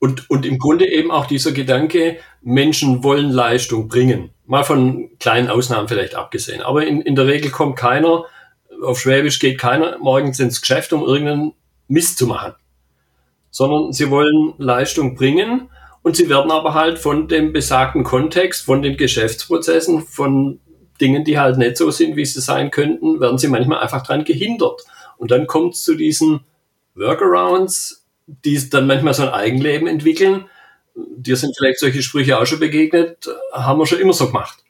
Und, und im Grunde eben auch dieser Gedanke, Menschen wollen Leistung bringen. Mal von kleinen Ausnahmen vielleicht abgesehen. Aber in, in der Regel kommt keiner, auf Schwäbisch geht keiner morgens ins Geschäft, um irgendeinen Mist zu machen. Sondern sie wollen Leistung bringen und sie werden aber halt von dem besagten Kontext, von den Geschäftsprozessen, von Dingen, die halt nicht so sind, wie sie sein könnten, werden sie manchmal einfach dran gehindert. Und dann kommt es zu diesen Workarounds, die dann manchmal so ein Eigenleben entwickeln. Dir sind vielleicht solche Sprüche auch schon begegnet, haben wir schon immer so gemacht.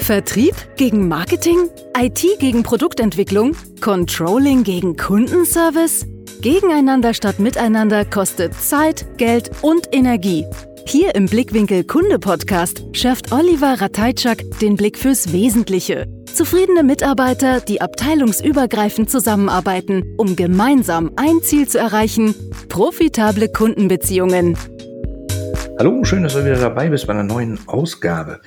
Vertrieb gegen Marketing, IT gegen Produktentwicklung, Controlling gegen Kundenservice. Gegeneinander statt miteinander kostet Zeit, Geld und Energie. Hier im Blickwinkel Kunde Podcast schärft Oliver Ratajczak den Blick fürs Wesentliche. Zufriedene Mitarbeiter, die abteilungsübergreifend zusammenarbeiten, um gemeinsam ein Ziel zu erreichen, profitable Kundenbeziehungen. Hallo, schön, dass du wieder dabei bist bei einer neuen Ausgabe.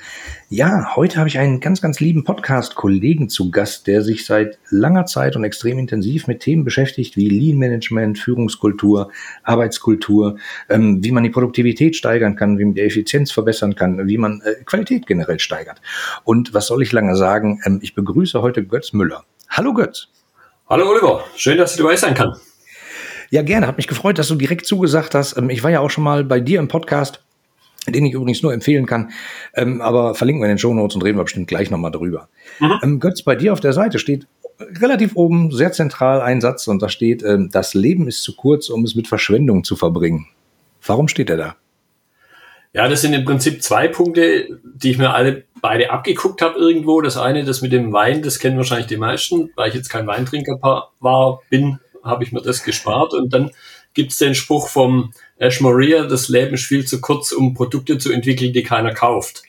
Ja, heute habe ich einen ganz, ganz lieben Podcast-Kollegen zu Gast, der sich seit langer Zeit und extrem intensiv mit Themen beschäftigt wie Lean Management, Führungskultur, Arbeitskultur, ähm, wie man die Produktivität steigern kann, wie man die Effizienz verbessern kann, wie man äh, Qualität generell steigert. Und was soll ich lange sagen? Ähm, ich begrüße heute Götz Müller. Hallo Götz. Hallo Oliver, schön, dass du dabei sein kann. Ja, gerne. Hat mich gefreut, dass du direkt zugesagt hast. Ähm, ich war ja auch schon mal bei dir im Podcast den ich übrigens nur empfehlen kann. Ähm, aber verlinken wir in den Show Notes und reden wir bestimmt gleich nochmal drüber. Mhm. Ähm, Götz, bei dir auf der Seite steht relativ oben, sehr zentral ein Satz und da steht, ähm, das Leben ist zu kurz, um es mit Verschwendung zu verbringen. Warum steht er da? Ja, das sind im Prinzip zwei Punkte, die ich mir alle beide abgeguckt habe irgendwo. Das eine, das mit dem Wein, das kennen wahrscheinlich die meisten. Weil ich jetzt kein Weintrinker war, bin, habe ich mir das gespart. Und dann gibt es den Spruch vom Ash Maria, das Leben ist viel zu kurz, um Produkte zu entwickeln, die keiner kauft.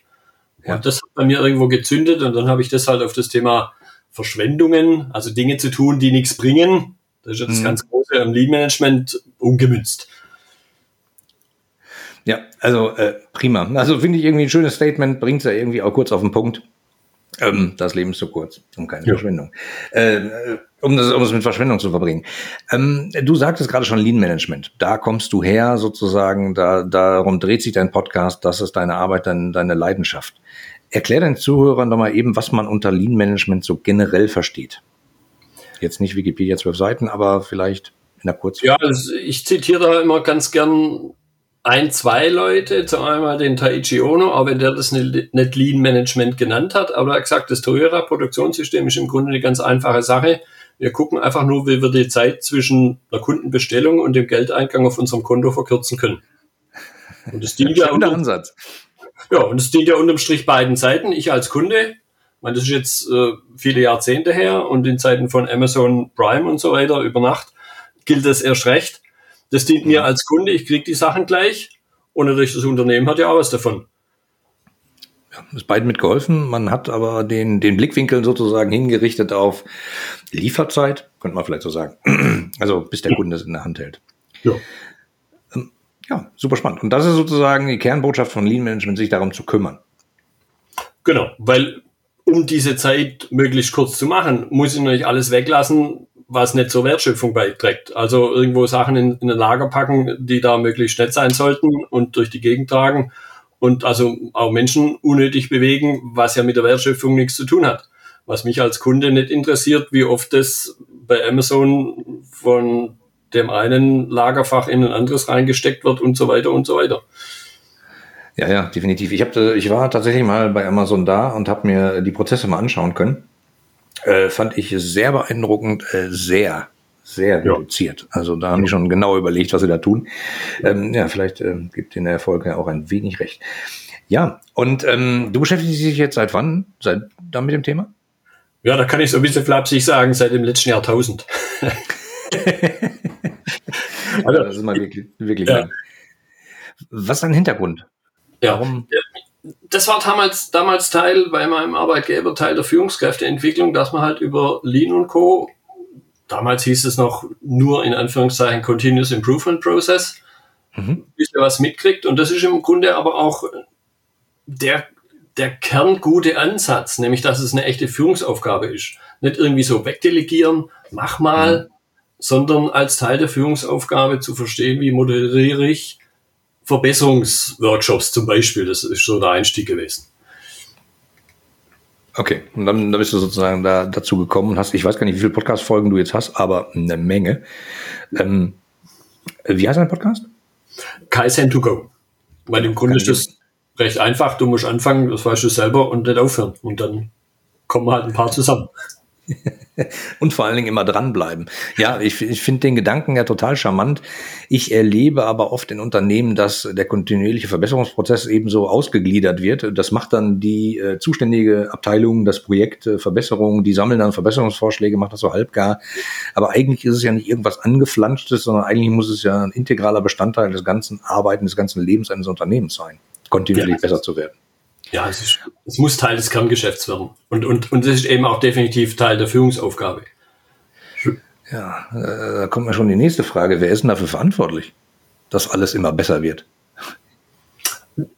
Ja. Und das hat bei mir irgendwo gezündet und dann habe ich das halt auf das Thema Verschwendungen, also Dinge zu tun, die nichts bringen. Das ist ja das mhm. ganz große am Lead Management umgemünzt. Ja, also äh, prima. Also finde ich irgendwie ein schönes Statement, bringt es ja irgendwie auch kurz auf den Punkt. Ähm, das Leben ist zu kurz und keine ja. Verschwendung. Äh, um, das, um es mit Verschwendung zu verbringen. Ähm, du sagtest gerade schon Lean Management. Da kommst du her sozusagen, da, darum dreht sich dein Podcast, das ist deine Arbeit, dein, deine Leidenschaft. Erklär den Zuhörern doch mal eben, was man unter Lean Management so generell versteht. Jetzt nicht Wikipedia zwölf Seiten, aber vielleicht in der Kurzform. Ja, also ich zitiere da immer ganz gern ein, zwei Leute, zu einmal den Taichi Ono, auch wenn der das nicht, Lean Management genannt hat, aber er hat gesagt, das Toyota Produktionssystem ist im Grunde eine ganz einfache Sache. Wir gucken einfach nur, wie wir die Zeit zwischen der Kundenbestellung und dem Geldeingang auf unserem Konto verkürzen können. Und das dient ja unter, Ansatz. Ja, und es dient ja unterm Strich beiden Seiten. Ich als Kunde, meine, das ist jetzt äh, viele Jahrzehnte her und in Zeiten von Amazon Prime und so weiter über Nacht gilt das erst recht das dient mir als Kunde, ich kriege die Sachen gleich und natürlich das Unternehmen hat ja auch was davon. Ja, ist beiden mitgeholfen. Man hat aber den, den Blickwinkel sozusagen hingerichtet auf Lieferzeit, könnte man vielleicht so sagen. Also bis der Kunde es in der Hand hält. Ja. Ähm, ja, super spannend. Und das ist sozusagen die Kernbotschaft von Lean Management, sich darum zu kümmern. Genau, weil um diese Zeit möglichst kurz zu machen, muss ich natürlich alles weglassen, was nicht zur Wertschöpfung beiträgt. Also irgendwo Sachen in, in ein Lager packen, die da möglichst nett sein sollten und durch die Gegend tragen und also auch Menschen unnötig bewegen, was ja mit der Wertschöpfung nichts zu tun hat. Was mich als Kunde nicht interessiert, wie oft das bei Amazon von dem einen Lagerfach in ein anderes reingesteckt wird und so weiter und so weiter. Ja, ja, definitiv. Ich, hab, ich war tatsächlich mal bei Amazon da und habe mir die Prozesse mal anschauen können äh, fand ich sehr beeindruckend, äh, sehr, sehr ja. reduziert. Also da haben die schon genau überlegt, was sie da tun. Ähm, ja, vielleicht äh, gibt den Erfolg ja auch ein wenig recht. Ja, und ähm, du beschäftigst dich jetzt seit wann? Seit da mit dem Thema? Ja, da kann ich so ein bisschen flapsig sagen, seit dem letzten Jahrtausend. also, das ist mal wirklich, wirklich ja. Was ist dein Hintergrund? Ja, Warum? Das war damals, damals Teil bei meinem Arbeitgeber, Teil der Führungskräfteentwicklung, dass man halt über Lean und Co. Damals hieß es noch nur in Anführungszeichen Continuous Improvement Process, mhm. bis er was mitkriegt. Und das ist im Grunde aber auch der, der kerngute Ansatz, nämlich dass es eine echte Führungsaufgabe ist. Nicht irgendwie so wegdelegieren, mach mal, mhm. sondern als Teil der Führungsaufgabe zu verstehen, wie moderiere ich Verbesserungsworkshops zum Beispiel. Das ist so der Einstieg gewesen. Okay, und dann, dann bist du sozusagen da dazu gekommen und hast, ich weiß gar nicht, wie viele Podcast-Folgen du jetzt hast, aber eine Menge. Ähm, wie heißt dein Podcast? Kaizen to go. Weil im Grunde ist das recht einfach. Du musst anfangen, das weißt du selber, und nicht aufhören. Und dann kommen halt ein paar zusammen. Und vor allen Dingen immer dranbleiben. Ja, ich, ich finde den Gedanken ja total charmant. Ich erlebe aber oft in Unternehmen, dass der kontinuierliche Verbesserungsprozess ebenso ausgegliedert wird. Das macht dann die äh, zuständige Abteilung, das Projekt äh, Verbesserung, die sammeln dann Verbesserungsvorschläge, macht das so halbgar. Aber eigentlich ist es ja nicht irgendwas angeflanschtes, sondern eigentlich muss es ja ein integraler Bestandteil des ganzen Arbeiten, des ganzen Lebens eines Unternehmens sein, kontinuierlich ja, besser zu werden. Ja, es, ist, es muss Teil des Kerngeschäfts werden. Und, und, und es ist eben auch definitiv Teil der Führungsaufgabe. Ja, äh, da kommt mir schon die nächste Frage. Wer ist denn dafür verantwortlich, dass alles immer besser wird?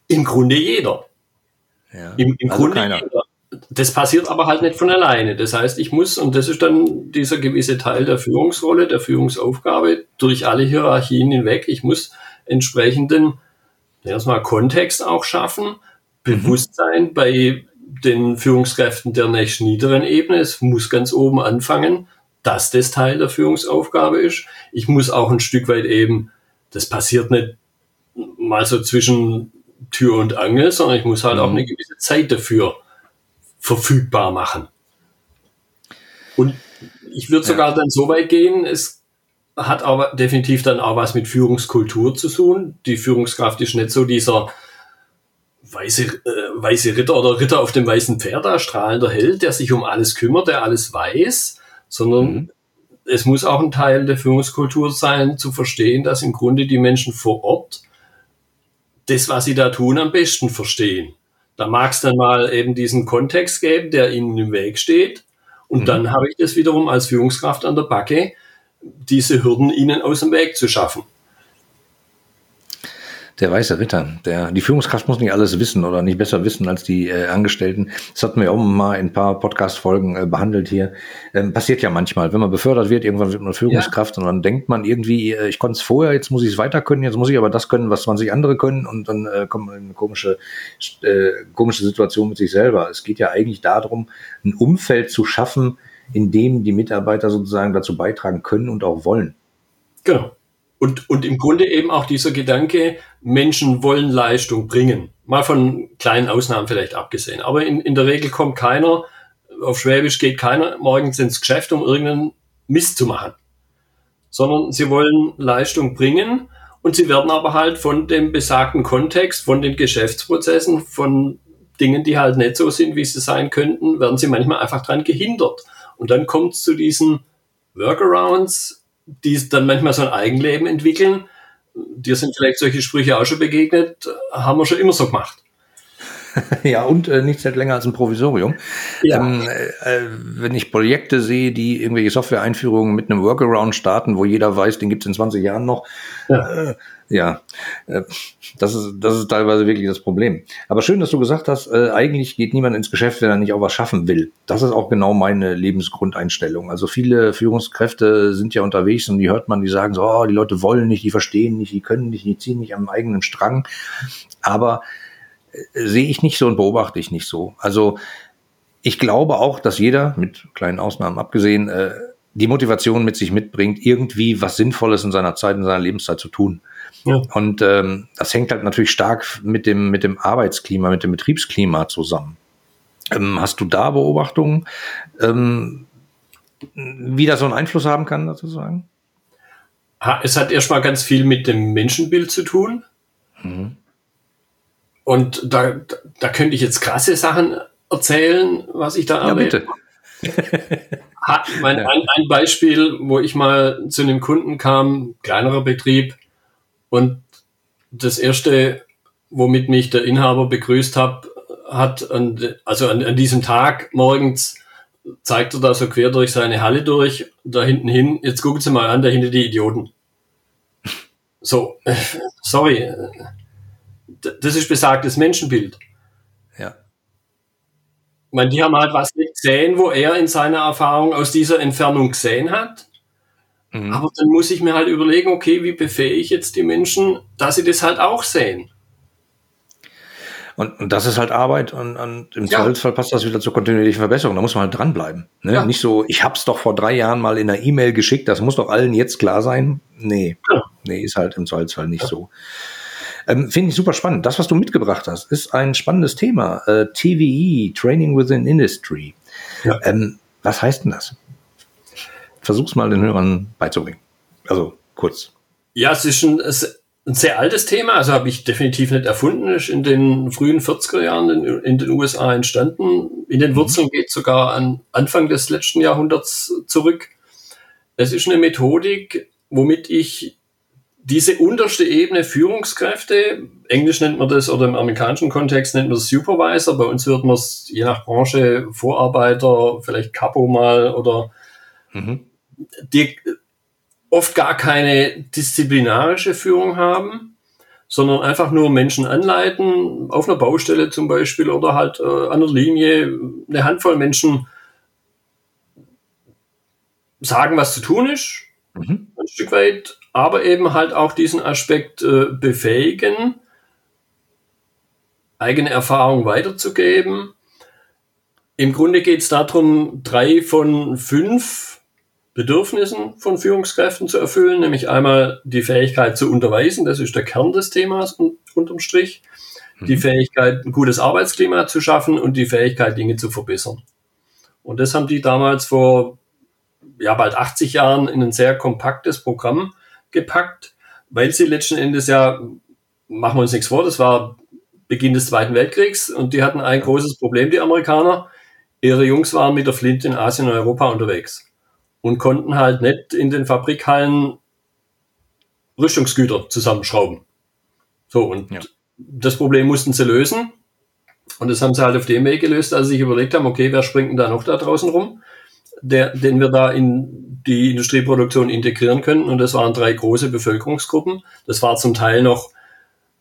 Im Grunde jeder. Ja, Im, im also Grunde keiner. jeder. Das passiert aber halt nicht von alleine. Das heißt, ich muss, und das ist dann dieser gewisse Teil der Führungsrolle, der Führungsaufgabe, durch alle Hierarchien hinweg, ich muss entsprechenden erstmal Kontext auch schaffen, Bewusstsein bei den Führungskräften der nächsten niederen Ebene. Es muss ganz oben anfangen, dass das Teil der Führungsaufgabe ist. Ich muss auch ein Stück weit eben, das passiert nicht mal so zwischen Tür und Angel, sondern ich muss halt mhm. auch eine gewisse Zeit dafür verfügbar machen. Und ich würde sogar ja. dann so weit gehen, es hat aber definitiv dann auch was mit Führungskultur zu tun. Die Führungskraft ist nicht so dieser weiße, äh, weiße Ritter oder Ritter auf dem weißen Pferd, da strahlender Held, der sich um alles kümmert, der alles weiß, sondern mhm. es muss auch ein Teil der Führungskultur sein, zu verstehen, dass im Grunde die Menschen vor Ort das, was sie da tun, am besten verstehen. Da mag es dann mal eben diesen Kontext geben, der ihnen im Weg steht. Und mhm. dann habe ich das wiederum als Führungskraft an der Backe, diese Hürden ihnen aus dem Weg zu schaffen der weiße Ritter. Der, die Führungskraft muss nicht alles wissen oder nicht besser wissen als die äh, Angestellten. Das hatten wir auch mal in ein paar Podcast-Folgen äh, behandelt hier. Ähm, passiert ja manchmal, wenn man befördert wird, irgendwann wird man Führungskraft ja. und dann denkt man irgendwie, äh, ich konnte es vorher, jetzt muss ich es weiter können, jetzt muss ich aber das können, was 20 andere können und dann äh, kommt man in eine komische, äh, komische Situation mit sich selber. Es geht ja eigentlich darum, ein Umfeld zu schaffen, in dem die Mitarbeiter sozusagen dazu beitragen können und auch wollen. Genau. Und, und im Grunde eben auch dieser Gedanke, Menschen wollen Leistung bringen. Mal von kleinen Ausnahmen vielleicht abgesehen. Aber in, in der Regel kommt keiner, auf Schwäbisch geht keiner morgens ins Geschäft, um irgendeinen Mist zu machen. Sondern sie wollen Leistung bringen und sie werden aber halt von dem besagten Kontext, von den Geschäftsprozessen, von Dingen, die halt nicht so sind, wie sie sein könnten, werden sie manchmal einfach dran gehindert. Und dann kommt es zu diesen Workarounds, die dann manchmal so ein Eigenleben entwickeln. Dir sind vielleicht solche Sprüche auch schon begegnet, haben wir schon immer so gemacht. ja, und äh, nichts hält länger als ein Provisorium. Ja. Ähm, äh, wenn ich Projekte sehe, die irgendwelche Software-Einführungen mit einem Workaround starten, wo jeder weiß, den gibt es in 20 Jahren noch, ja, äh, ja äh, das, ist, das ist teilweise wirklich das Problem. Aber schön, dass du gesagt hast, äh, eigentlich geht niemand ins Geschäft, wenn er nicht auch was schaffen will. Das ist auch genau meine Lebensgrundeinstellung. Also viele Führungskräfte sind ja unterwegs und die hört man, die sagen so, oh, die Leute wollen nicht, die verstehen nicht, die können nicht, die ziehen nicht am eigenen Strang. Aber sehe ich nicht so und beobachte ich nicht so. Also ich glaube auch, dass jeder, mit kleinen Ausnahmen abgesehen, äh, die Motivation mit sich mitbringt, irgendwie was Sinnvolles in seiner Zeit, in seiner Lebenszeit zu tun. Ja. Und ähm, das hängt halt natürlich stark mit dem, mit dem Arbeitsklima, mit dem Betriebsklima zusammen. Ähm, hast du da Beobachtungen, ähm, wie das so einen Einfluss haben kann, sozusagen? Es hat erstmal ganz viel mit dem Menschenbild zu tun. Mhm. Und da, da könnte ich jetzt krasse Sachen erzählen, was ich da ja, erlebe. Bitte. Hat mein, ja. ein, ein Beispiel, wo ich mal zu einem Kunden kam, kleinerer Betrieb, und das erste, womit mich der Inhaber begrüßt hat, hat an, also an, an diesem Tag morgens zeigt er da so quer durch seine Halle durch, da hinten hin, jetzt gucken Sie mal an, da hinten die Idioten. So, sorry, das ist besagtes Menschenbild. Ja. Ich meine, die haben halt was nicht gesehen, wo er in seiner Erfahrung aus dieser Entfernung gesehen hat. Mhm. Aber dann muss ich mir halt überlegen, okay, wie befähige ich jetzt die Menschen, dass sie das halt auch sehen. Und, und das ist halt Arbeit und, und im ja. Zweifelsfall passt das wieder zur kontinuierlichen Verbesserung. Da muss man halt dranbleiben. Ne? Ja. Nicht so, ich hab's doch vor drei Jahren mal in einer E-Mail geschickt, das muss doch allen jetzt klar sein. Nee, ja. nee, ist halt im Zweifelsfall nicht so. Ähm, Finde ich super spannend. Das, was du mitgebracht hast, ist ein spannendes Thema. Äh, TVE, Training Within Industry. Ähm, was heißt denn das? Versuch's mal den Hörern beizubringen. Also kurz. Ja, es ist ein, es ein sehr altes Thema, also habe ich definitiv nicht erfunden, ist in den frühen 40er Jahren in, in den USA entstanden. In den mhm. Wurzeln geht sogar an Anfang des letzten Jahrhunderts zurück. Es ist eine Methodik, womit ich diese unterste Ebene Führungskräfte, Englisch nennt man das oder im amerikanischen Kontext nennt man das Supervisor, bei uns wird man es je nach Branche Vorarbeiter, vielleicht Capo mal oder mhm. die oft gar keine disziplinarische Führung haben, sondern einfach nur Menschen anleiten, auf einer Baustelle zum Beispiel oder halt äh, an der Linie eine Handvoll Menschen sagen, was zu tun ist, mhm. ein Stück weit, aber eben halt auch diesen Aspekt äh, befähigen, eigene Erfahrung weiterzugeben. Im Grunde geht es darum, drei von fünf Bedürfnissen von Führungskräften zu erfüllen, nämlich einmal die Fähigkeit zu unterweisen, das ist der Kern des Themas unterm Strich, die mhm. Fähigkeit, ein gutes Arbeitsklima zu schaffen und die Fähigkeit, Dinge zu verbessern. Und das haben die damals vor ja, bald 80 Jahren in ein sehr kompaktes Programm gepackt, weil sie letzten Endes ja, machen wir uns nichts vor, das war Beginn des Zweiten Weltkriegs und die hatten ein großes Problem, die Amerikaner. Ihre Jungs waren mit der Flint in Asien und Europa unterwegs und konnten halt nicht in den Fabrikhallen Rüstungsgüter zusammenschrauben. So, und ja. das Problem mussten sie lösen. Und das haben sie halt auf dem Weg gelöst, als sie sich überlegt haben, okay, wer springt denn da noch da draußen rum, der, den wir da in die Industrieproduktion integrieren können. Und das waren drei große Bevölkerungsgruppen. Das war zum Teil noch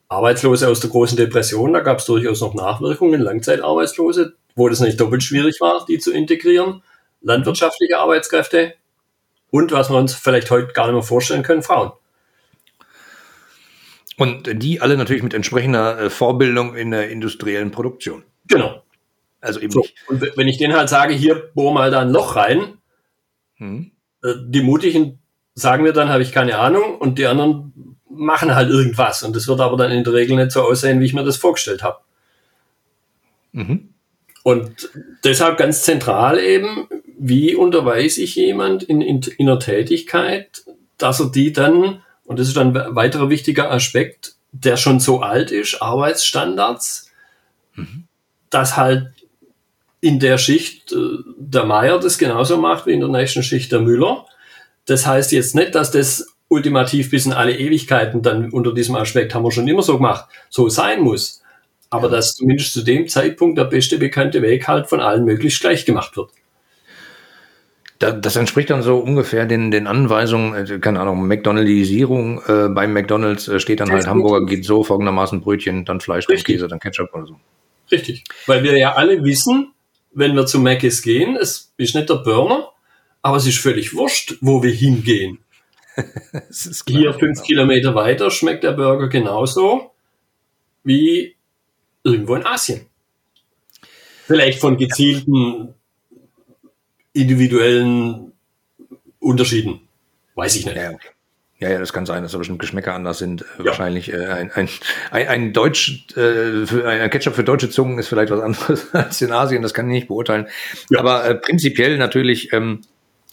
Arbeitslose aus der großen Depression. Da gab es durchaus noch Nachwirkungen, Langzeitarbeitslose, wo das nicht doppelt schwierig war, die zu integrieren landwirtschaftliche Arbeitskräfte und, was wir uns vielleicht heute gar nicht mehr vorstellen können, Frauen. Und die alle natürlich mit entsprechender äh, Vorbildung in der industriellen Produktion. Genau. Also eben so. nicht. Und wenn ich denen halt sage, hier bohr mal da ein Loch rein, hm. Äh, die Mutigen sagen mir dann, habe ich keine Ahnung, und die anderen machen halt irgendwas. Und das wird aber dann in der Regel nicht so aussehen, wie ich mir das vorgestellt habe. Mhm. Und deshalb ganz zentral eben, wie unterweise ich jemand in, in, in einer Tätigkeit, dass er die dann, und das ist dann ein weiterer wichtiger Aspekt, der schon so alt ist, Arbeitsstandards, mhm. dass halt in der Schicht äh, der Meier das genauso macht wie in der nächsten Schicht der Müller. Das heißt jetzt nicht, dass das ultimativ bis in alle Ewigkeiten dann unter diesem Aspekt haben wir schon immer so gemacht, so sein muss. Aber dass zumindest zu dem Zeitpunkt der beste bekannte Weg halt von allen möglichst gleich gemacht wird das entspricht dann so ungefähr den, den Anweisungen, äh, keine Ahnung, McDonaldisierung. Äh, beim McDonalds äh, steht dann halt Hamburger geht so, folgendermaßen Brötchen, dann Fleisch, dann Käse, dann Ketchup oder so. Richtig. Weil wir ja alle wissen, wenn wir zu Mc's gehen, es ist nicht der Burner, aber es ist völlig wurscht, wo wir hingehen. Hier fünf genau. Kilometer weiter schmeckt der Burger genauso wie irgendwo in Asien. Vielleicht von gezielten individuellen Unterschieden. Weiß ich nicht. Ja, okay. Ja, ja, das kann sein, dass da bestimmt Geschmäcker anders sind. Äh, ja. Wahrscheinlich äh, ein, ein, ein, ein Deutsch, äh, für, ein Ketchup für deutsche Zungen ist vielleicht was anderes als in Asien, das kann ich nicht beurteilen. Ja. Aber äh, prinzipiell natürlich ähm,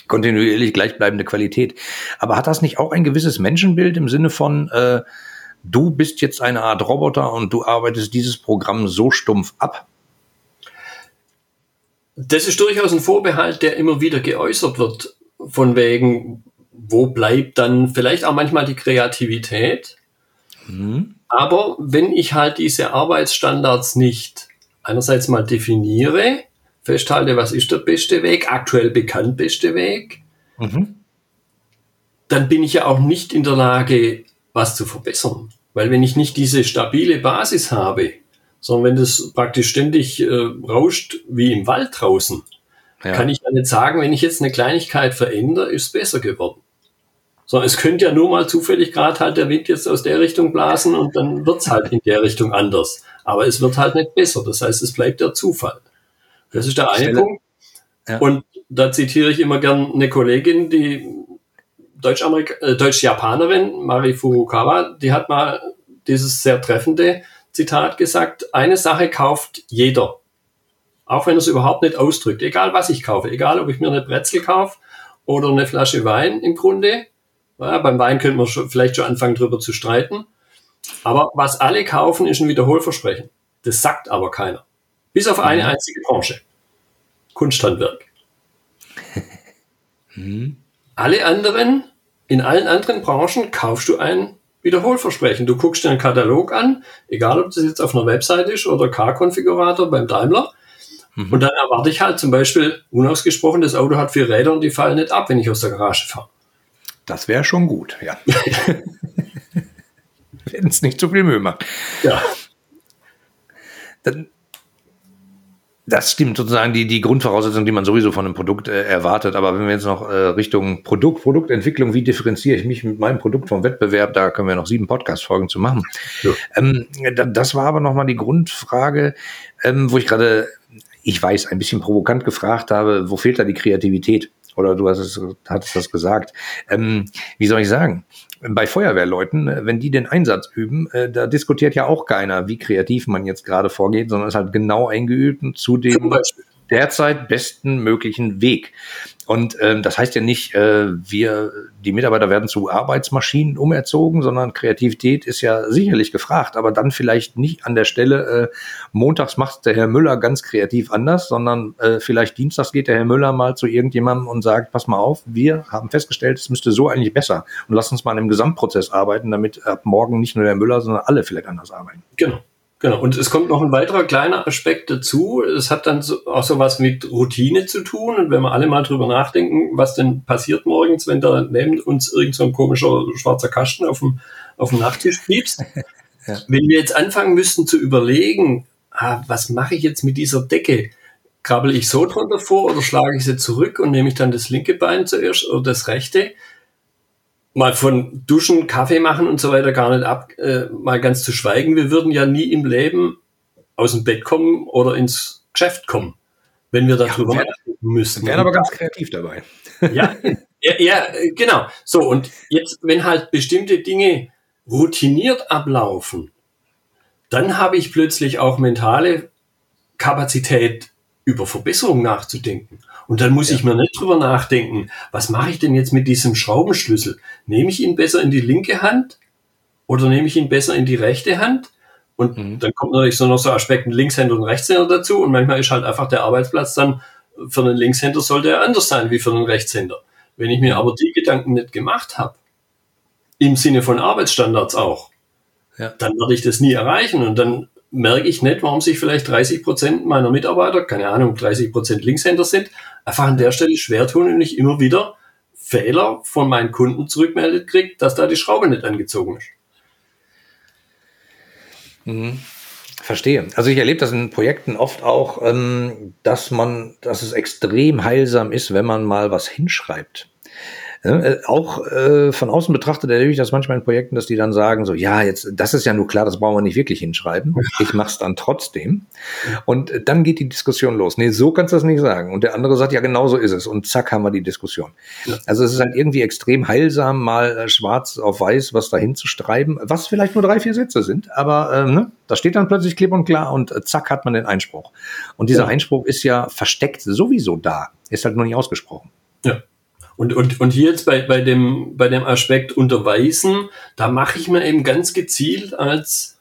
kontinuierlich gleichbleibende Qualität. Aber hat das nicht auch ein gewisses Menschenbild im Sinne von, äh, du bist jetzt eine Art Roboter und du arbeitest dieses Programm so stumpf ab, das ist durchaus ein Vorbehalt, der immer wieder geäußert wird, von wegen, wo bleibt dann vielleicht auch manchmal die Kreativität. Mhm. Aber wenn ich halt diese Arbeitsstandards nicht einerseits mal definiere, festhalte, was ist der beste Weg, aktuell bekannt beste Weg, mhm. dann bin ich ja auch nicht in der Lage, was zu verbessern. Weil wenn ich nicht diese stabile Basis habe, sondern wenn das praktisch ständig äh, rauscht wie im Wald draußen, ja. kann ich ja nicht sagen, wenn ich jetzt eine Kleinigkeit verändere, ist es besser geworden. sondern es könnte ja nur mal zufällig gerade halt der Wind jetzt aus der Richtung blasen und dann wird's halt in der Richtung anders. Aber es wird halt nicht besser. Das heißt, es bleibt der Zufall. Das ist der eine Stelle. Punkt. Ja. Und da zitiere ich immer gern eine Kollegin, die äh, Deutsch-Japanerin, Mari Furukawa, die hat mal dieses sehr treffende Zitat gesagt, eine Sache kauft jeder. Auch wenn er es überhaupt nicht ausdrückt. Egal was ich kaufe. Egal ob ich mir eine Brezel kaufe oder eine Flasche Wein im Grunde. Ja, beim Wein könnte man schon, vielleicht schon anfangen drüber zu streiten. Aber was alle kaufen, ist ein Wiederholversprechen. Das sagt aber keiner. Bis auf eine einzige Branche. Kunsthandwerk. Alle anderen, in allen anderen Branchen kaufst du ein Wiederholversprechen. Du guckst dir einen Katalog an, egal ob das jetzt auf einer Website ist oder Car-Konfigurator beim Daimler. Und dann erwarte ich halt zum Beispiel unausgesprochen, das Auto hat vier Räder und die fallen nicht ab, wenn ich aus der Garage fahre. Das wäre schon gut, ja. Wenn es nicht zu viel Mühe macht. Ja. Dann, das stimmt sozusagen die, die Grundvoraussetzung, die man sowieso von einem Produkt äh, erwartet. Aber wenn wir jetzt noch äh, Richtung Produkt, Produktentwicklung, wie differenziere ich mich mit meinem Produkt vom Wettbewerb, da können wir noch sieben Podcast-Folgen zu machen. Ja. Ähm, da- das war aber nochmal die Grundfrage, ähm, wo ich gerade, ich weiß, ein bisschen provokant gefragt habe, wo fehlt da die Kreativität? Oder du hast es, hattest das gesagt. Ähm, wie soll ich sagen? Bei Feuerwehrleuten, äh, wenn die den Einsatz üben, äh, da diskutiert ja auch keiner, wie kreativ man jetzt gerade vorgeht, sondern ist halt genau eingeübt und zu dem. Derzeit besten möglichen Weg. Und ähm, das heißt ja nicht, äh, wir, die Mitarbeiter werden zu Arbeitsmaschinen umerzogen, sondern Kreativität ist ja sicherlich gefragt, aber dann vielleicht nicht an der Stelle, äh, montags macht der Herr Müller ganz kreativ anders, sondern äh, vielleicht dienstags geht der Herr Müller mal zu irgendjemandem und sagt, pass mal auf, wir haben festgestellt, es müsste so eigentlich besser. Und lass uns mal an dem Gesamtprozess arbeiten, damit ab morgen nicht nur der Müller, sondern alle vielleicht anders arbeiten. Genau. Genau. Und es kommt noch ein weiterer kleiner Aspekt dazu. Es hat dann so, auch so was mit Routine zu tun. Und wenn wir alle mal drüber nachdenken, was denn passiert morgens, wenn da neben uns irgend so ein komischer schwarzer Kasten auf dem, auf dem Nachttisch piepst. Ja. Wenn wir jetzt anfangen müssten zu überlegen, ah, was mache ich jetzt mit dieser Decke? Krabbel ich so drunter vor oder schlage ich sie zurück und nehme ich dann das linke Bein zuerst oder das rechte? Mal von Duschen, Kaffee machen und so weiter gar nicht ab, äh, mal ganz zu schweigen. Wir würden ja nie im Leben aus dem Bett kommen oder ins Geschäft kommen, wenn wir darüber wären- nachdenken müssten. Wären aber ganz kreativ dabei. ja, ja, ja, genau. So, und jetzt, wenn halt bestimmte Dinge routiniert ablaufen, dann habe ich plötzlich auch mentale Kapazität, über Verbesserung nachzudenken. Und dann muss ich mir nicht drüber nachdenken, was mache ich denn jetzt mit diesem Schraubenschlüssel? Nehme ich ihn besser in die linke Hand oder nehme ich ihn besser in die rechte Hand? Und Mhm. dann kommt natürlich so noch so Aspekten Linkshänder und Rechtshänder dazu. Und manchmal ist halt einfach der Arbeitsplatz dann für einen Linkshänder sollte er anders sein wie für einen Rechtshänder. Wenn ich mir aber die Gedanken nicht gemacht habe, im Sinne von Arbeitsstandards auch, Ja. dann werde ich das nie erreichen. Und dann merke ich nicht, warum sich vielleicht 30 Prozent meiner Mitarbeiter, keine Ahnung, 30 Prozent Linkshänder sind, einfach an der Stelle schwer tun und ich immer wieder Fehler von meinen Kunden zurückmeldet kriege, dass da die Schraube nicht angezogen ist. Verstehe. Also ich erlebe das in Projekten oft auch, ähm, dass man, dass es extrem heilsam ist, wenn man mal was hinschreibt. Ja, äh, auch äh, von außen betrachtet erlebe ich das manchmal in Projekten, dass die dann sagen so, ja, jetzt, das ist ja nur klar, das brauchen wir nicht wirklich hinschreiben. Ich mache es dann trotzdem. Und äh, dann geht die Diskussion los. Nee, so kannst du das nicht sagen. Und der andere sagt, ja, genau so ist es. Und zack, haben wir die Diskussion. Also es ist halt irgendwie extrem heilsam, mal äh, schwarz auf weiß was dahin zu schreiben, was vielleicht nur drei, vier Sätze sind. Aber ähm, ne, da steht dann plötzlich klipp und klar und äh, zack hat man den Einspruch. Und dieser Ja. Einspruch ist ja versteckt sowieso da. Ist halt nur nicht ausgesprochen. Und, und, und hier jetzt bei, bei, dem, bei dem Aspekt Unterweisen, da mache ich mir eben ganz gezielt als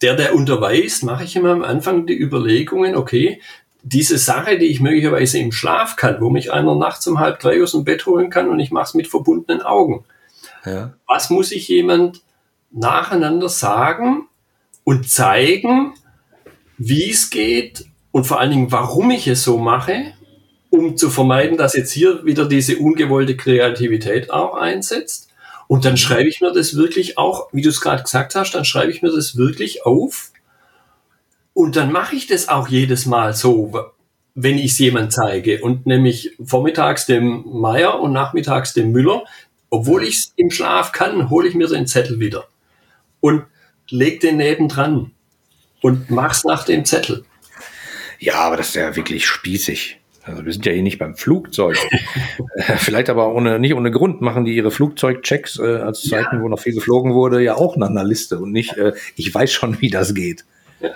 der, der unterweist, mache ich immer am Anfang die Überlegungen, okay, diese Sache, die ich möglicherweise im Schlaf kann, wo mich einer nachts um halb drei aus dem Bett holen kann und ich mache es mit verbundenen Augen. Ja. Was muss ich jemand nacheinander sagen und zeigen, wie es geht und vor allen Dingen, warum ich es so mache, um zu vermeiden, dass jetzt hier wieder diese ungewollte Kreativität auch einsetzt. Und dann schreibe ich mir das wirklich auch, wie du es gerade gesagt hast, dann schreibe ich mir das wirklich auf. Und dann mache ich das auch jedes Mal so, wenn ich es jemand zeige. Und nämlich vormittags dem Meier und nachmittags dem Müller. obwohl ich es im Schlaf kann, hole ich mir den Zettel wieder und leg den nebendran und mach's nach dem Zettel. Ja, aber das ist ja wirklich spießig. Also wir sind ja hier nicht beim Flugzeug. Äh, vielleicht aber ohne, nicht ohne Grund machen die ihre Flugzeugchecks äh, als Zeiten, ja. wo noch viel geflogen wurde, ja auch nach einer Liste und nicht, äh, ich weiß schon, wie das geht. Ja.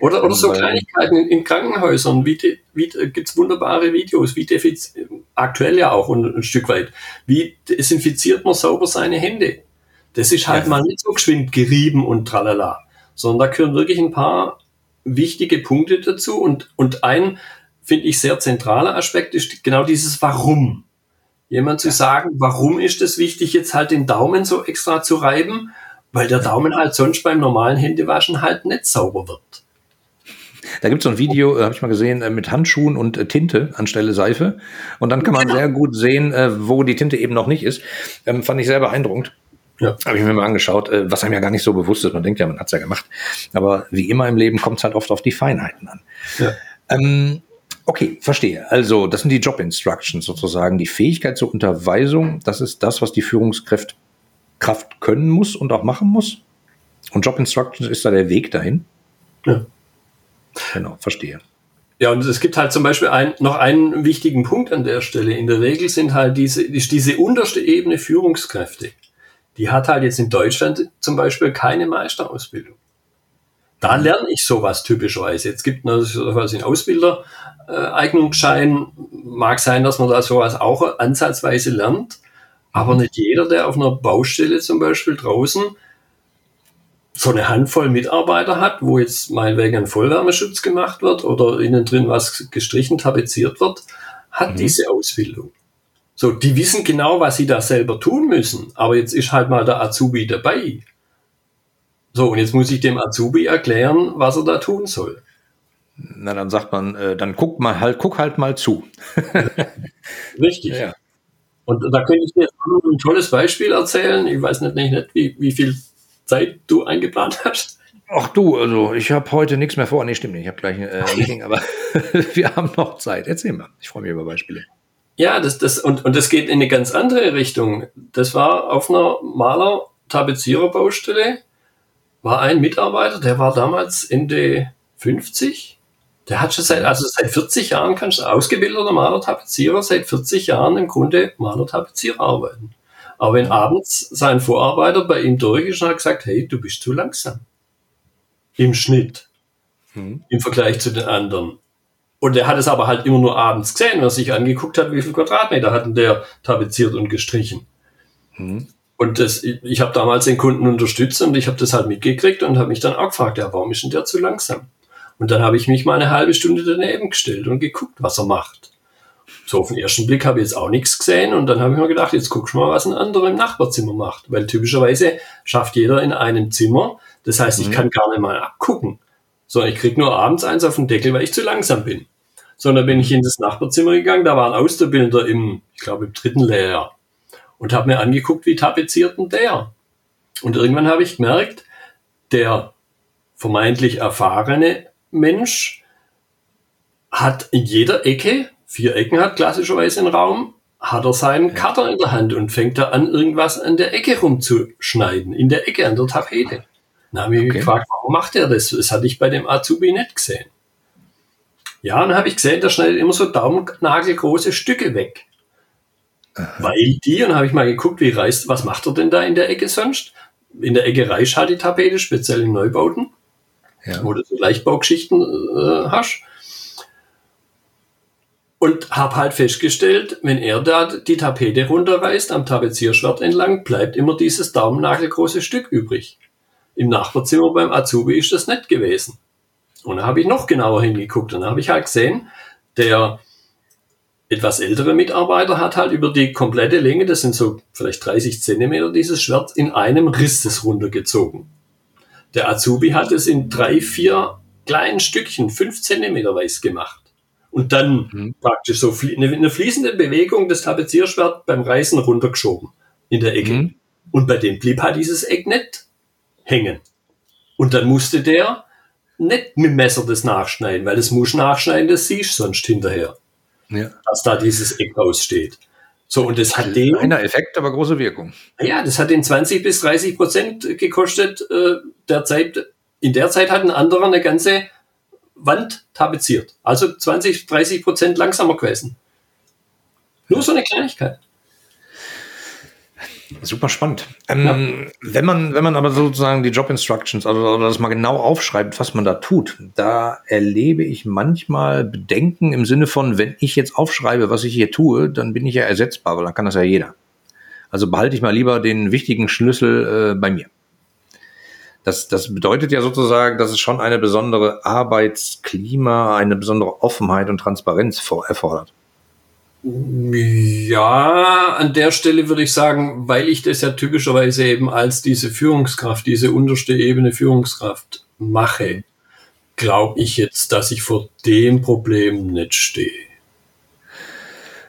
Oder, oder so Kleinigkeiten in, in Krankenhäusern, wie, wie gibt's wunderbare Videos, wie defiziert, aktuell ja auch ein, ein, Stück weit, wie desinfiziert man sauber seine Hände. Das ist halt ja. mal nicht so geschwind gerieben und tralala, sondern da gehören wirklich ein paar wichtige Punkte dazu und, und ein, finde ich, sehr zentraler Aspekt ist genau dieses Warum. Jemand zu sagen, warum ist es wichtig, jetzt halt den Daumen so extra zu reiben, weil der Daumen halt sonst beim normalen Händewaschen halt nicht sauber wird. Da gibt es so ein Video, äh, habe ich mal gesehen, äh, mit Handschuhen und äh, Tinte anstelle Seife. Und dann kann man sehr gut sehen, wo die Tinte eben noch nicht ist. Ähm, fand ich sehr beeindruckend. Ja. Habe ich mir mal angeschaut, was einem ja gar nicht so bewusst ist. Man denkt ja, man hat's ja gemacht. Aber wie immer im Leben kommt es halt oft auf die Feinheiten an. Ja. Ähm, okay, verstehe. Also, das sind die Job Instructions sozusagen. Die Fähigkeit zur Unterweisung, das ist das, was die Führungskraft Kraft können muss und auch machen muss. Und Job Instructions ist da der Weg dahin. Ja. Genau, verstehe. Ja, und es gibt halt zum Beispiel ein, noch einen wichtigen Punkt an der Stelle. In der Regel sind halt diese, diese unterste Ebene Führungskräfte. Die hat halt jetzt in Deutschland zum Beispiel keine Meisterausbildung. Da lerne ich sowas typischerweise. Jetzt gibt es sowas in Ausbildereignungsschein. Mag sein, dass man da sowas auch ansatzweise lernt. Aber nicht jeder, der auf einer Baustelle zum Beispiel draußen so eine Handvoll Mitarbeiter hat, wo jetzt meinetwegen ein Vollwärmeschutz gemacht wird oder innen drin was gestrichen, tapeziert wird, hat mhm. diese Ausbildung. So, die wissen genau, was sie da selber tun müssen. Aber jetzt ist halt mal der Azubi dabei. So, und jetzt muss ich dem Azubi erklären, was er da tun soll. Na, dann sagt man, äh, dann guck mal halt, guck halt mal zu. Richtig. Ja. Und da könnte ich dir jetzt ein tolles Beispiel erzählen. Ich weiß nicht, nicht wie, wie viel Zeit du eingeplant hast? Ach du, also ich habe heute nichts mehr vor. Nee, stimmt nicht. Ich habe gleich ein äh, Meeting, aber wir haben noch Zeit. Erzähl mal. Ich freue mich über Beispiele. Ja, das, das, und, und das geht in eine ganz andere Richtung. Das war auf einer Maler-Tapezierer-Baustelle, war ein Mitarbeiter, der war damals Ende 50. Der hat schon seit, also seit 40 Jahren, kannst du ausgebildeter Maler-Tapezierer, seit 40 Jahren im Grunde Maler-Tapezierer arbeiten. Aber wenn abends sein Vorarbeiter bei ihm durch ist und hat gesagt, hey, du bist zu langsam. Im Schnitt. Hm. Im Vergleich zu den anderen. Und er hat es aber halt immer nur abends gesehen, wenn er sich angeguckt hat, wie viel Quadratmeter hatten der tapeziert und gestrichen. Hm. Und das, ich, ich habe damals den Kunden unterstützt und ich habe das halt mitgekriegt und habe mich dann auch gefragt, ja, warum ist denn der zu langsam? Und dann habe ich mich mal eine halbe Stunde daneben gestellt und geguckt, was er macht so auf den ersten Blick habe ich jetzt auch nichts gesehen und dann habe ich mir gedacht, jetzt guckst du mal, was ein anderer im Nachbarzimmer macht, weil typischerweise schafft jeder in einem Zimmer. Das heißt, ich mhm. kann gar nicht mal abgucken, sondern ich krieg nur abends eins auf den Deckel, weil ich zu langsam bin. Sondern bin ich in das Nachbarzimmer gegangen, da war ein Auszubildender im, ich glaube, im dritten Lehrjahr und habe mir angeguckt, wie tapeziert denn der? Und irgendwann habe ich gemerkt, der vermeintlich erfahrene Mensch hat in jeder Ecke vier Ecken hat, klassischerweise einen Raum, hat er seinen Cutter in der Hand und fängt da an, irgendwas an der Ecke rumzuschneiden, in der Ecke, an der Tapete. Dann habe ich mich okay. gefragt, warum macht er das? Das hatte ich bei dem Azubi nicht gesehen. Ja, dann habe ich gesehen, der schneidet immer so daumennagelgroße Stücke weg. Weil die, und habe ich mal geguckt, wie reißt, was macht er denn da in der Ecke sonst? In der Ecke reißt halt die Tapete, speziell in Neubauten, ja. wo du so Leichtbaugeschichten äh, hast. Und habe halt festgestellt, wenn er da die Tapete runterreißt, am Tapezierschwert entlang, bleibt immer dieses daumennagelgroße Stück übrig. Im Nachbarzimmer beim Azubi ist das nicht gewesen. Und da habe ich noch genauer hingeguckt und da habe ich halt gesehen, der etwas ältere Mitarbeiter hat halt über die komplette Länge, das sind so vielleicht 30 Zentimeter, dieses Schwert in einem Riss das runtergezogen. Der Azubi hat es in drei, vier kleinen Stückchen, fünf Zentimeter weiß gemacht und dann mhm. praktisch so eine, eine, fließende Bewegung des Tapezierschwert beim Reißen runtergeschoben in der Ecke. Mhm. Und bei dem blieb halt dieses Eck nicht hängen. Und dann musste der nicht mit dem Messer das nachschneiden, weil das muss nachschneiden, das siehst sonst hinterher. Ja. Dass da dieses Eck aussteht. So, und das hat den. Kleiner Effekt, aber große Wirkung. Ja, das hat den 20 bis 30 Prozent gekostet. Äh, der Zeit, in der Zeit hat ein anderer eine ganze Wand tapeziert. Also 20, 30 Prozent langsamer gewesen. Nur so eine Kleinigkeit. Super spannend. Ähm, ja. Wenn man, wenn man aber sozusagen die Job Instructions, also das mal genau aufschreibt, was man da tut, da erlebe ich manchmal Bedenken im Sinne von, wenn ich jetzt aufschreibe, was ich hier tue, dann bin ich ja ersetzbar, weil dann kann das ja jeder. Also behalte ich mal lieber den wichtigen Schlüssel äh, bei mir. Das, das bedeutet ja sozusagen, dass es schon eine besondere Arbeitsklima, eine besondere Offenheit und Transparenz vor, erfordert. Ja, an der Stelle würde ich sagen, weil ich das ja typischerweise eben als diese Führungskraft, diese unterste Ebene Führungskraft mache, glaube ich jetzt, dass ich vor dem Problem nicht stehe.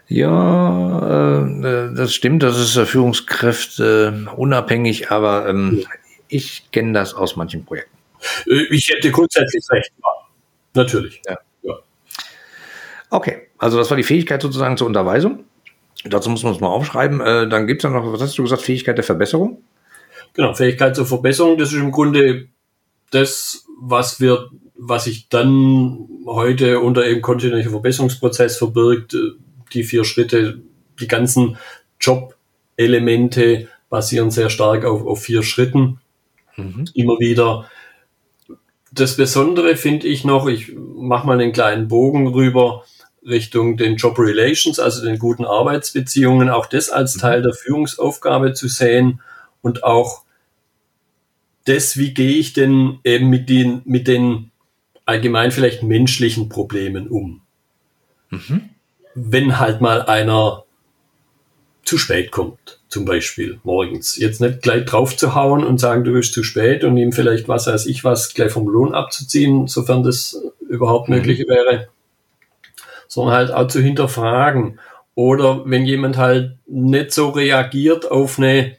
Ja, äh, das stimmt, das ist Führungskräfte unabhängig, aber ähm, ich kenne das aus manchen Projekten. Äh, ich hätte grundsätzlich recht, natürlich. Ja. ja. Okay, also das war die Fähigkeit sozusagen zur Unterweisung. Dazu muss man es mal aufschreiben. Äh, dann gibt es ja noch, was hast du gesagt, Fähigkeit der Verbesserung? Genau, Fähigkeit zur Verbesserung, das ist im Grunde das, was wir, was sich dann heute unter eben kontinuierlicher Verbesserungsprozess verbirgt, die vier Schritte, die ganzen Job-Elemente basieren sehr stark auf, auf vier Schritten. Mhm. Immer wieder. Das Besondere finde ich noch, ich mache mal einen kleinen Bogen rüber, Richtung den Job Relations, also den guten Arbeitsbeziehungen, auch das als mhm. Teil der Führungsaufgabe zu sehen und auch das, wie gehe ich denn eben mit den, mit den allgemein vielleicht menschlichen Problemen um. Mhm. Wenn halt mal einer zu spät kommt, zum Beispiel morgens. Jetzt nicht gleich drauf zu hauen und sagen, du bist zu spät und ihm vielleicht was weiß ich was gleich vom Lohn abzuziehen, sofern das überhaupt mhm. möglich wäre sondern halt auch zu hinterfragen. Oder wenn jemand halt nicht so reagiert auf eine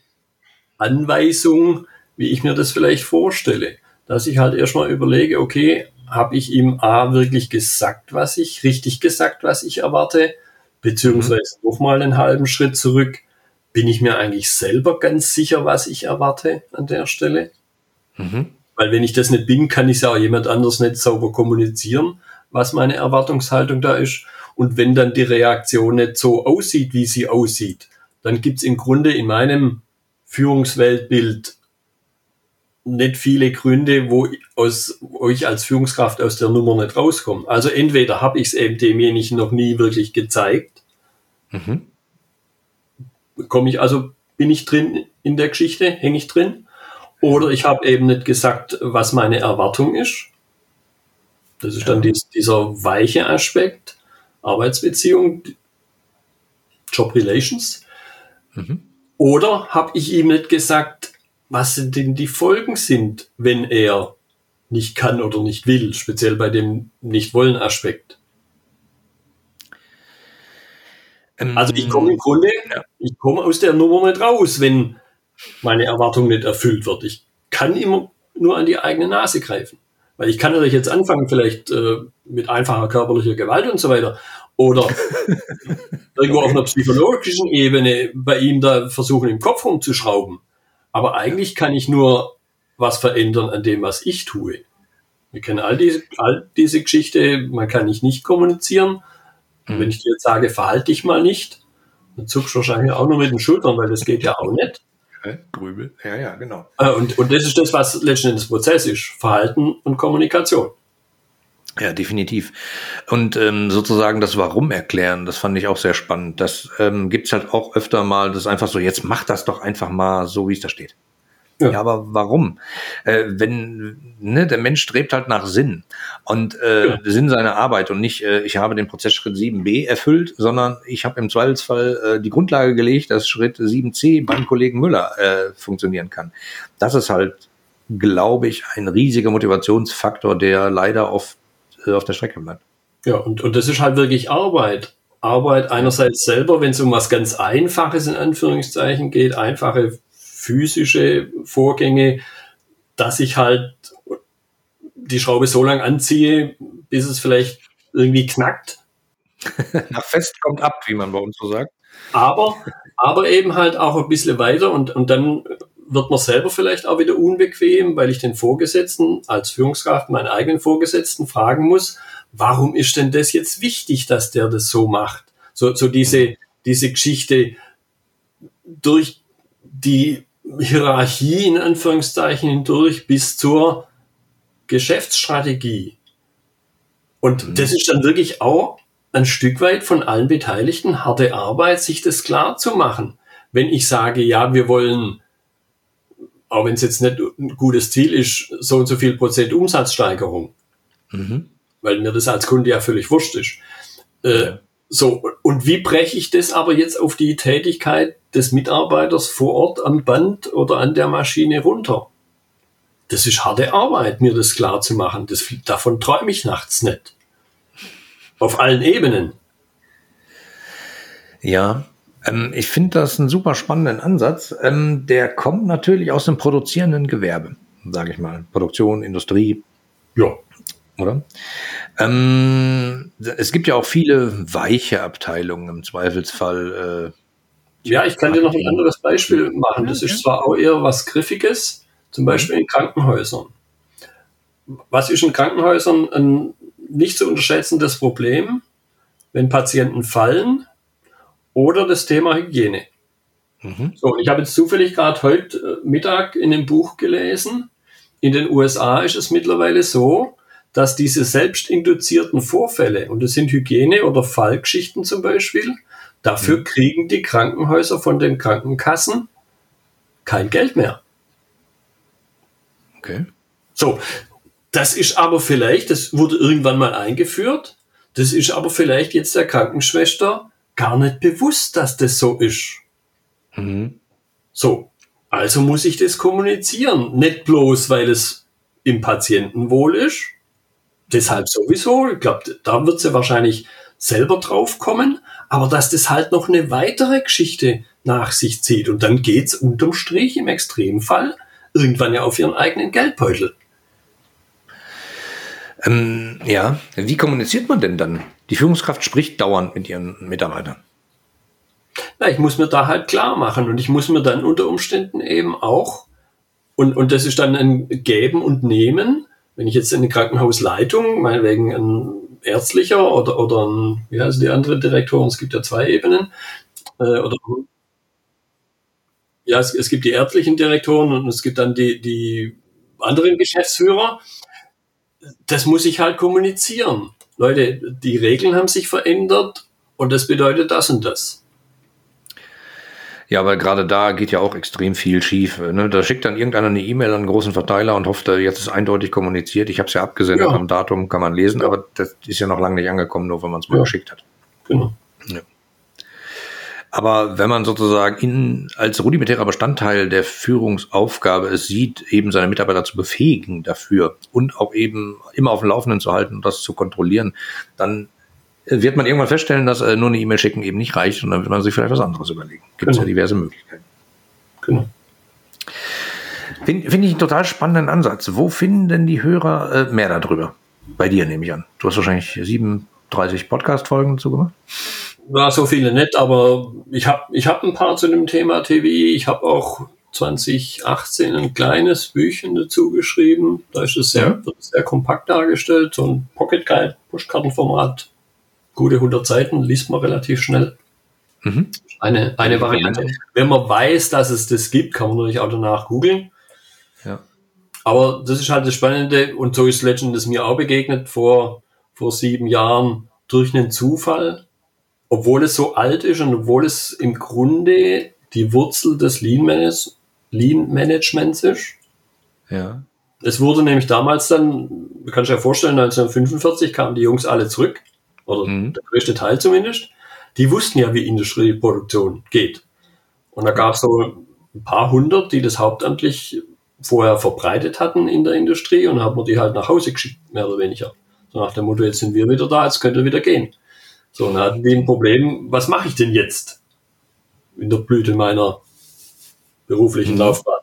Anweisung, wie ich mir das vielleicht vorstelle, dass ich halt erstmal überlege, okay, habe ich ihm A wirklich gesagt, was ich, richtig gesagt, was ich erwarte, beziehungsweise mhm. nochmal einen halben Schritt zurück, bin ich mir eigentlich selber ganz sicher, was ich erwarte an der Stelle? Mhm. Weil wenn ich das nicht bin, kann ich es ja auch jemand anders nicht sauber kommunizieren was meine Erwartungshaltung da ist. Und wenn dann die Reaktion nicht so aussieht, wie sie aussieht, dann gibt's im Grunde in meinem Führungsweltbild nicht viele Gründe, wo, aus, ich als Führungskraft aus der Nummer nicht rauskomme. Also entweder habe ich es eben demjenigen noch nie wirklich gezeigt, mhm. komme ich also, bin ich drin in der Geschichte, hänge ich drin, oder ich habe eben nicht gesagt, was meine Erwartung ist. Das ist ja. dann dies, dieser weiche Aspekt, Arbeitsbeziehung, Job Relations. Mhm. Oder habe ich ihm nicht gesagt, was denn die Folgen sind, wenn er nicht kann oder nicht will, speziell bei dem Nicht-Wollen-Aspekt. Ähm, also ich komme im Grunde, ja. ich komme aus der Nummer nicht raus, wenn meine Erwartung nicht erfüllt wird. Ich kann immer nur an die eigene Nase greifen. Weil ich kann natürlich jetzt anfangen, vielleicht äh, mit einfacher körperlicher Gewalt und so weiter. Oder irgendwo auf einer psychologischen Ebene bei ihm da versuchen, im Kopf rumzuschrauben. Aber eigentlich kann ich nur was verändern an dem, was ich tue. Wir kennen all diese, all diese Geschichte, man kann nicht nicht kommunizieren. Mhm. Wenn ich dir jetzt sage, verhalte dich mal nicht, dann zuckst du wahrscheinlich auch nur mit den Schultern, weil das geht ja auch nicht. Grübel, ja, ja, genau. Äh, und, und das ist das, was letzten Endes Prozess ist. Verhalten und Kommunikation. Ja, definitiv. Und ähm, sozusagen das Warum erklären, das fand ich auch sehr spannend. Das ähm, gibt halt auch öfter mal, das ist einfach so, jetzt mach das doch einfach mal so, wie es da steht. Ja. ja, aber warum? Äh, wenn ne, der Mensch strebt halt nach Sinn und äh, ja. Sinn seiner Arbeit und nicht, äh, ich habe den Prozessschritt 7b erfüllt, sondern ich habe im Zweifelsfall äh, die Grundlage gelegt, dass Schritt 7c beim Kollegen Müller äh, funktionieren kann. Das ist halt, glaube ich, ein riesiger Motivationsfaktor, der leider oft äh, auf der Strecke bleibt. Ja, und, und das ist halt wirklich Arbeit. Arbeit einerseits selber, wenn es um was ganz Einfaches in Anführungszeichen geht, einfache physische Vorgänge, dass ich halt die Schraube so lang anziehe, bis es vielleicht irgendwie knackt. Nach fest kommt ab, wie man bei uns so sagt. Aber, aber eben halt auch ein bisschen weiter und, und dann wird man selber vielleicht auch wieder unbequem, weil ich den Vorgesetzten als Führungskraft, meinen eigenen Vorgesetzten fragen muss, warum ist denn das jetzt wichtig, dass der das so macht? So, so diese, diese Geschichte durch die Hierarchie in Anführungszeichen hindurch bis zur Geschäftsstrategie. Und mhm. das ist dann wirklich auch ein Stück weit von allen Beteiligten harte Arbeit, sich das klar zu machen. Wenn ich sage, ja, wir wollen, auch wenn es jetzt nicht ein gutes Ziel ist, so und so viel Prozent Umsatzsteigerung, mhm. weil mir das als Kunde ja völlig wurscht ist. Äh, ja. So, und wie breche ich das aber jetzt auf die Tätigkeit des Mitarbeiters vor Ort am Band oder an der Maschine runter? Das ist harte Arbeit, mir das klar zu machen. Das, davon träume ich nachts nicht. Auf allen Ebenen. Ja, ähm, ich finde das einen super spannenden Ansatz. Ähm, der kommt natürlich aus dem produzierenden Gewerbe, sage ich mal. Produktion, Industrie. Ja. Oder? Ähm, es gibt ja auch viele weiche Abteilungen im Zweifelsfall. Äh, ja, ich kann dir noch ein anderes Beispiel machen. Das ist zwar auch eher was Griffiges, zum Beispiel in Krankenhäusern. Was ist in Krankenhäusern ein nicht zu unterschätzendes Problem, wenn Patienten fallen oder das Thema Hygiene. Mhm. So, ich habe jetzt zufällig gerade heute äh, Mittag in einem Buch gelesen. In den USA ist es mittlerweile so, dass diese selbstinduzierten Vorfälle, und das sind Hygiene- oder Fallgeschichten zum Beispiel, dafür mhm. kriegen die Krankenhäuser von den Krankenkassen kein Geld mehr. Okay. So, das ist aber vielleicht, das wurde irgendwann mal eingeführt, das ist aber vielleicht jetzt der Krankenschwester gar nicht bewusst, dass das so ist. Mhm. So, also muss ich das kommunizieren. Nicht bloß, weil es im Patientenwohl ist, deshalb sowieso. Ich glaube, da wird sie wahrscheinlich selber drauf kommen, aber dass das halt noch eine weitere Geschichte nach sich zieht. Und dann geht's unterm Strich im Extremfall irgendwann ja auf ihren eigenen Geldbeutel. Ähm, ja, wie kommuniziert man denn dann? Die Führungskraft spricht dauernd mit ihren Mitarbeitern. Na, ich muss mir da halt klar machen und ich muss mir dann unter Umständen eben auch, und, und das ist dann ein Geben und Nehmen, wenn ich jetzt eine Krankenhausleitung, meinetwegen ein ärztlicher oder, oder ein, wie heißt die andere Direktoren, es gibt ja zwei Ebenen, äh, oder ja, es, es gibt die ärztlichen Direktoren und es gibt dann die, die anderen Geschäftsführer das muss ich halt kommunizieren. Leute, die Regeln haben sich verändert und das bedeutet das und das. Ja, aber gerade da geht ja auch extrem viel schief. Ne? Da schickt dann irgendeiner eine E-Mail an einen großen Verteiler und hofft, jetzt ist eindeutig kommuniziert. Ich habe es ja abgesendet ja. am Datum, kann man lesen, ja. aber das ist ja noch lange nicht angekommen, nur wenn man es mal ja. geschickt hat. Genau. Ja. Aber wenn man sozusagen in, als rudimentärer Bestandteil der Führungsaufgabe es sieht, eben seine Mitarbeiter zu befähigen dafür und auch eben immer auf dem Laufenden zu halten und das zu kontrollieren, dann wird man irgendwann feststellen, dass äh, nur eine E-Mail schicken eben nicht reicht und dann wird man sich vielleicht was anderes überlegen. Gibt es genau. ja diverse Möglichkeiten. Genau. Finde find ich einen total spannenden Ansatz. Wo finden denn die Hörer äh, mehr darüber? Bei dir nehme ich an. Du hast wahrscheinlich 37 Podcast-Folgen dazu gemacht. Ja, so viele nicht, aber ich habe ich hab ein paar zu dem Thema TV. Ich habe auch 2018 ein kleines Büchchen dazu geschrieben. Da ist es sehr, wird sehr kompakt dargestellt, so ein Pocket Guide, Pushkartenformat, gute 100 Seiten, liest man relativ schnell. Mhm. Eine, eine Variante. Wenn man weiß, dass es das gibt, kann man natürlich auch danach googeln. Ja. Aber das ist halt das Spannende und so ist Legend es mir auch begegnet vor, vor sieben Jahren durch einen Zufall obwohl es so alt ist und obwohl es im Grunde die Wurzel des Lean, Manage Lean Managements ist. Ja. Es wurde nämlich damals dann, du kannst dir ja vorstellen, 1945 kamen die Jungs alle zurück, oder mhm. der größte Teil zumindest. Die wussten ja, wie Industrieproduktion geht. Und da gab es so ein paar hundert, die das hauptamtlich vorher verbreitet hatten in der Industrie und haben wir die halt nach Hause geschickt, mehr oder weniger. So nach dem Motto, jetzt sind wir wieder da, jetzt könnt ihr wieder gehen. So, und dann hatten die ein Problem, was mache ich denn jetzt in der Blüte meiner beruflichen mhm. Laufbahn?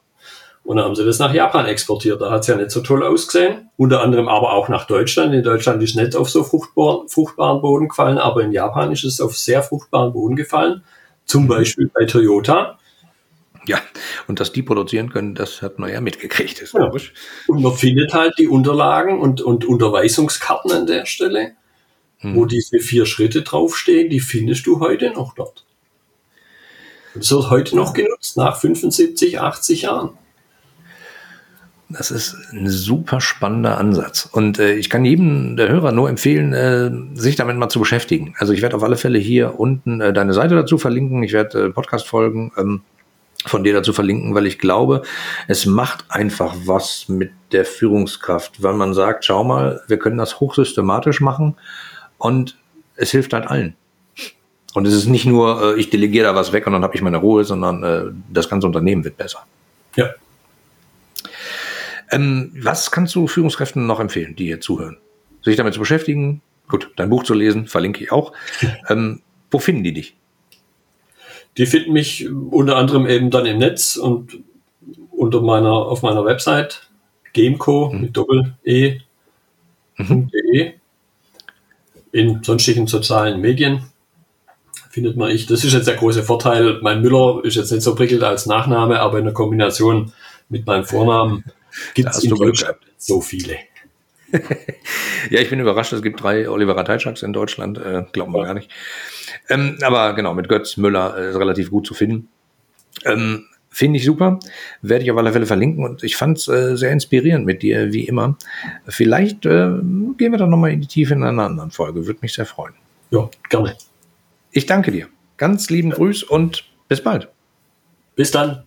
Und dann haben sie das nach Japan exportiert. Da hat es ja nicht so toll ausgesehen. Unter anderem aber auch nach Deutschland. In Deutschland ist nicht auf so fruchtbar, fruchtbaren Boden gefallen, aber in Japan ist es auf sehr fruchtbaren Boden gefallen. Zum. Beispiel bei Toyota. Ja, und dass die produzieren können, das hat man ja mitgekriegt. Ist ja. Und man findet halt die Unterlagen und, und Unterweisungskarten an der Stelle, hm. wo diese vier Schritte draufstehen, die findest du heute noch dort. Das wird heute noch genutzt, nach 75, 80 Jahren. Das ist ein super spannender Ansatz. Und äh, ich kann jedem der Hörer nur empfehlen, äh, sich damit mal zu beschäftigen. Also ich werde auf alle Fälle hier unten äh, deine Seite dazu verlinken. Ich werde äh, Podcast-Folgen ähm, von dir dazu verlinken, weil ich glaube, es macht einfach was mit der Führungskraft, weil man sagt, schau mal, wir können das hochsystematisch machen und es hilft halt allen. Und es ist nicht nur, äh, ich delegiere da was weg und dann habe ich meine Ruhe, sondern äh, das ganze Unternehmen wird besser. Ja. Ähm, was kannst du Führungskräften noch empfehlen, die hier zuhören? Sich damit zu beschäftigen? Gut, dein Buch zu lesen, verlinke ich auch. Ähm, wo finden die dich? Die finden mich unter anderem eben dann im Netz und unter meiner, auf meiner Website gameco mhm. mit Doppel-E.de. Mhm. In sonstigen sozialen Medien findet man ich. Das ist jetzt der große Vorteil. Mein Müller ist jetzt nicht so prickelnd als Nachname, aber in der Kombination mit meinem Vornamen gibt es in Deutschland so viele. ja, ich bin überrascht, es gibt drei Oliver Rateitschaks in Deutschland, äh, glaubt man ja. gar nicht. Ähm, aber genau, mit Götz Müller äh, ist relativ gut zu finden. Ähm, Finde ich super, werde ich auf alle Fälle verlinken und ich fand es äh, sehr inspirierend mit dir, wie immer. Vielleicht äh, gehen wir dann nochmal in die Tiefe in einer anderen Folge, würde mich sehr freuen. Ja, gerne. Ich danke dir. Ganz lieben Grüß und bis bald. Bis dann.